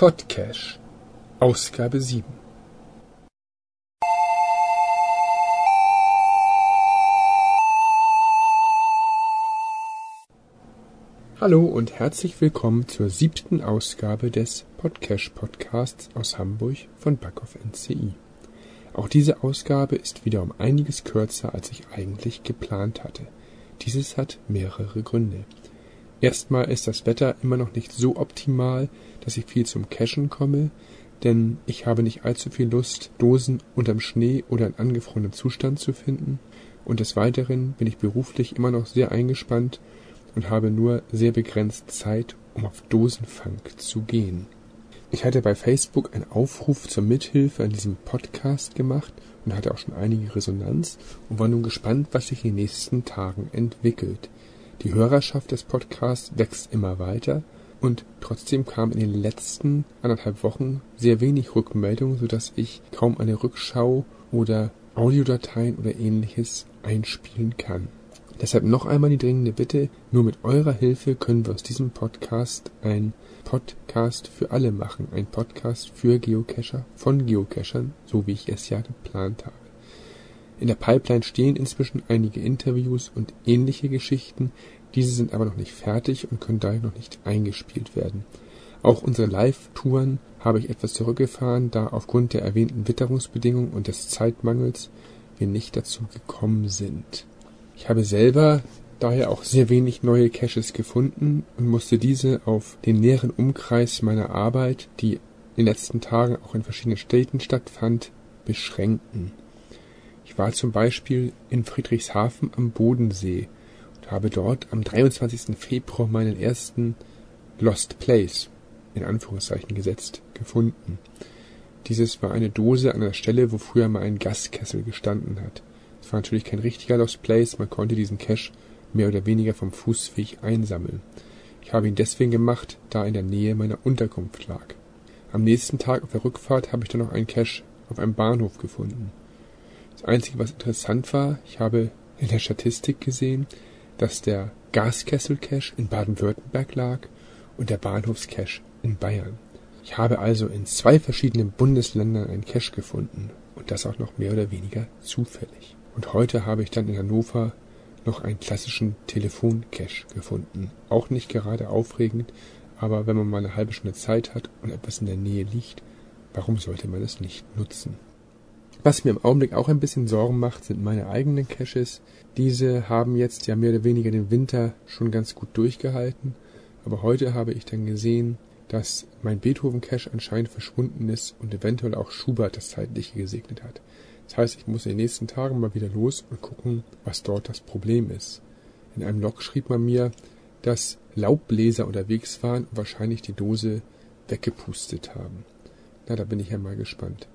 Podcash Ausgabe 7 Hallo und herzlich willkommen zur siebten Ausgabe des Podcash Podcasts aus Hamburg von Backhoff NCI. Auch diese Ausgabe ist wieder um einiges kürzer, als ich eigentlich geplant hatte. Dieses hat mehrere Gründe. Erstmal ist das Wetter immer noch nicht so optimal, dass ich viel zum Cashen komme, denn ich habe nicht allzu viel Lust, Dosen unterm Schnee oder in angefrorenem Zustand zu finden. Und des Weiteren bin ich beruflich immer noch sehr eingespannt und habe nur sehr begrenzt Zeit, um auf Dosenfang zu gehen. Ich hatte bei Facebook einen Aufruf zur Mithilfe an diesem Podcast gemacht und hatte auch schon einige Resonanz und war nun gespannt, was sich in den nächsten Tagen entwickelt. Die Hörerschaft des Podcasts wächst immer weiter und trotzdem kam in den letzten anderthalb Wochen sehr wenig Rückmeldung, sodass ich kaum eine Rückschau oder Audiodateien oder ähnliches einspielen kann. Deshalb noch einmal die dringende Bitte, nur mit eurer Hilfe können wir aus diesem Podcast ein Podcast für alle machen, ein Podcast für Geocacher von Geocachern, so wie ich es ja geplant habe. In der Pipeline stehen inzwischen einige Interviews und ähnliche Geschichten, diese sind aber noch nicht fertig und können daher noch nicht eingespielt werden. Auch unsere Live-Touren habe ich etwas zurückgefahren, da aufgrund der erwähnten Witterungsbedingungen und des Zeitmangels wir nicht dazu gekommen sind. Ich habe selber daher auch sehr wenig neue Caches gefunden und musste diese auf den näheren Umkreis meiner Arbeit, die in den letzten Tagen auch in verschiedenen Städten stattfand, beschränken. Ich war zum Beispiel in Friedrichshafen am Bodensee und habe dort am 23. Februar meinen ersten Lost Place in Anführungszeichen gesetzt gefunden. Dieses war eine Dose an der Stelle, wo früher mal ein Gaskessel gestanden hat. Es war natürlich kein richtiger Lost Place, man konnte diesen Cache mehr oder weniger vom Fußweg einsammeln. Ich habe ihn deswegen gemacht, da er in der Nähe meiner Unterkunft lag. Am nächsten Tag auf der Rückfahrt habe ich dann noch einen Cache auf einem Bahnhof gefunden. Das Einzige, was interessant war, ich habe in der Statistik gesehen, dass der Gaskessel-Cache in Baden-Württemberg lag und der Bahnhofscache in Bayern. Ich habe also in zwei verschiedenen Bundesländern einen Cache gefunden und das auch noch mehr oder weniger zufällig. Und heute habe ich dann in Hannover noch einen klassischen Telefoncache gefunden. Auch nicht gerade aufregend, aber wenn man mal eine halbe Stunde Zeit hat und etwas in der Nähe liegt, warum sollte man es nicht nutzen? Was mir im Augenblick auch ein bisschen Sorgen macht, sind meine eigenen Caches. Diese haben jetzt ja mehr oder weniger den Winter schon ganz gut durchgehalten. Aber heute habe ich dann gesehen, dass mein Beethoven-Cache anscheinend verschwunden ist und eventuell auch Schubert das Zeitliche gesegnet hat. Das heißt, ich muss in den nächsten Tagen mal wieder los und gucken, was dort das Problem ist. In einem Log schrieb man mir, dass Laubbläser unterwegs waren und wahrscheinlich die Dose weggepustet haben. Na, da bin ich ja mal gespannt.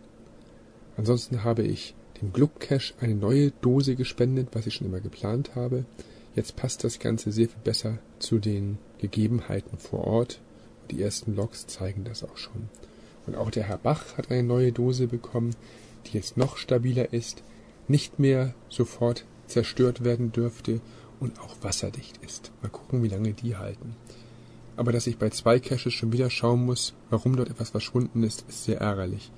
Ansonsten habe ich dem Gluck Cache eine neue Dose gespendet, was ich schon immer geplant habe. Jetzt passt das Ganze sehr viel besser zu den Gegebenheiten vor Ort. Die ersten Logs zeigen das auch schon. Und auch der Herr Bach hat eine neue Dose bekommen, die jetzt noch stabiler ist, nicht mehr sofort zerstört werden dürfte und auch wasserdicht ist. Mal gucken, wie lange die halten. Aber dass ich bei zwei Caches schon wieder schauen muss, warum dort etwas verschwunden ist, ist sehr ärgerlich.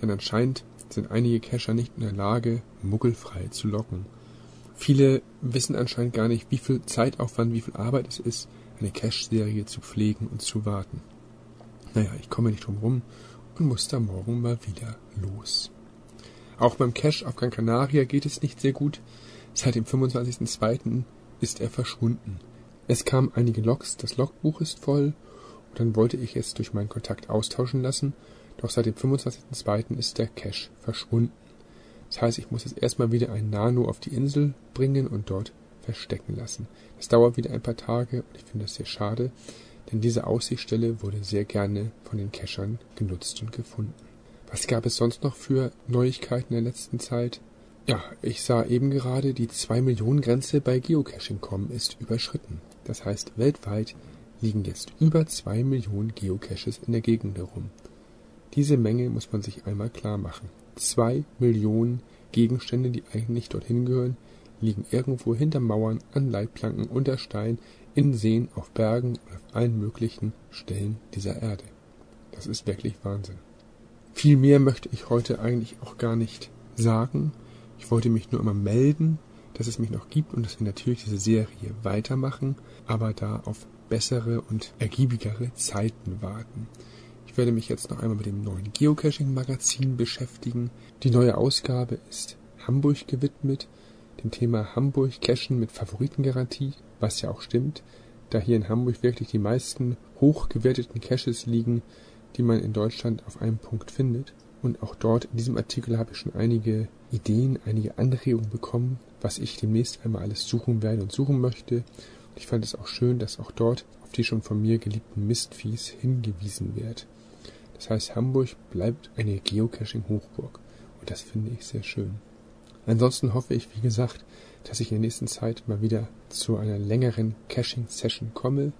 Denn anscheinend sind einige Cacher nicht in der Lage, muggelfrei zu locken. Viele wissen anscheinend gar nicht, wie viel Zeitaufwand, wie viel Arbeit es ist, eine Cache-Serie zu pflegen und zu warten. Naja, ich komme nicht drum rum und muss da morgen mal wieder los. Auch beim Cache auf Gran Canaria geht es nicht sehr gut. Seit dem 25.02. ist er verschwunden. Es kamen einige Logs, das Logbuch ist voll und dann wollte ich es durch meinen Kontakt austauschen lassen doch seit dem 25.02. ist der Cache verschwunden. Das heißt, ich muss jetzt erstmal wieder ein Nano auf die Insel bringen und dort verstecken lassen. Das dauert wieder ein paar Tage und ich finde das sehr schade, denn diese Aussichtsstelle wurde sehr gerne von den Cachern genutzt und gefunden. Was gab es sonst noch für Neuigkeiten in der letzten Zeit? Ja, ich sah eben gerade, die 2 Millionen Grenze bei Geocaching.com ist überschritten. Das heißt, weltweit liegen jetzt über 2 Millionen Geocaches in der Gegend herum. Diese Menge muss man sich einmal klar machen. Zwei Millionen Gegenstände, die eigentlich nicht dorthin gehören, liegen irgendwo hinter Mauern, an Leitplanken, unter Stein, in Seen, auf Bergen und auf allen möglichen Stellen dieser Erde. Das ist wirklich Wahnsinn. Viel mehr möchte ich heute eigentlich auch gar nicht sagen. Ich wollte mich nur immer melden, dass es mich noch gibt und dass wir natürlich diese Serie weitermachen, aber da auf bessere und ergiebigere Zeiten warten. Ich werde mich jetzt noch einmal mit dem neuen Geocaching-Magazin beschäftigen. Die neue Ausgabe ist Hamburg gewidmet, dem Thema Hamburg Cachen mit Favoritengarantie, was ja auch stimmt, da hier in Hamburg wirklich die meisten hochgewerteten Caches liegen, die man in Deutschland auf einem Punkt findet. Und auch dort in diesem Artikel habe ich schon einige Ideen, einige Anregungen bekommen, was ich demnächst einmal alles suchen werde und suchen möchte. Und ich fand es auch schön, dass auch dort auf die schon von mir geliebten Mistviehs hingewiesen wird. Das heißt, Hamburg bleibt eine Geocaching-Hochburg. Und das finde ich sehr schön. Ansonsten hoffe ich, wie gesagt, dass ich in der nächsten Zeit mal wieder zu einer längeren Caching-Session komme.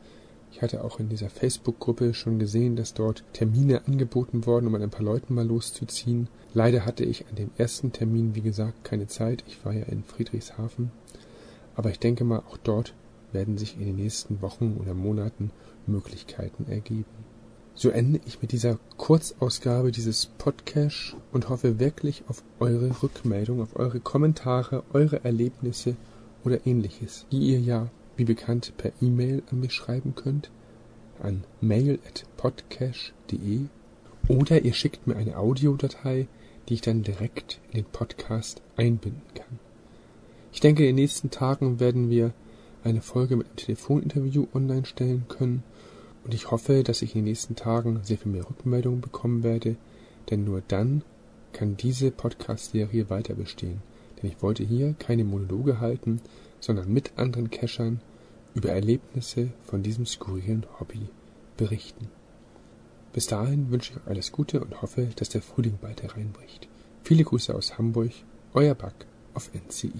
Ich hatte auch in dieser Facebook-Gruppe schon gesehen, dass dort Termine angeboten wurden, um an ein paar Leuten mal loszuziehen. Leider hatte ich an dem ersten Termin, wie gesagt, keine Zeit. Ich war ja in Friedrichshafen. Aber ich denke mal, auch dort werden sich in den nächsten Wochen oder Monaten Möglichkeiten ergeben. So ende ich mit dieser Kurzausgabe dieses Podcasts und hoffe wirklich auf eure Rückmeldung, auf eure Kommentare, eure Erlebnisse oder ähnliches, die ihr ja, wie bekannt, per E-Mail an mich schreiben könnt, an mail.podcast.de oder ihr schickt mir eine Audiodatei, die ich dann direkt in den Podcast einbinden kann. Ich denke, in den nächsten Tagen werden wir eine Folge mit einem Telefoninterview online stellen können und ich hoffe, dass ich in den nächsten Tagen sehr viel mehr Rückmeldungen bekommen werde, denn nur dann kann diese Podcast-Serie weiter bestehen. Denn ich wollte hier keine Monologe halten, sondern mit anderen Cachern über Erlebnisse von diesem skurrilen Hobby berichten. Bis dahin wünsche ich euch alles Gute und hoffe, dass der Frühling bald hereinbricht. Viele Grüße aus Hamburg, euer Bug auf NCI.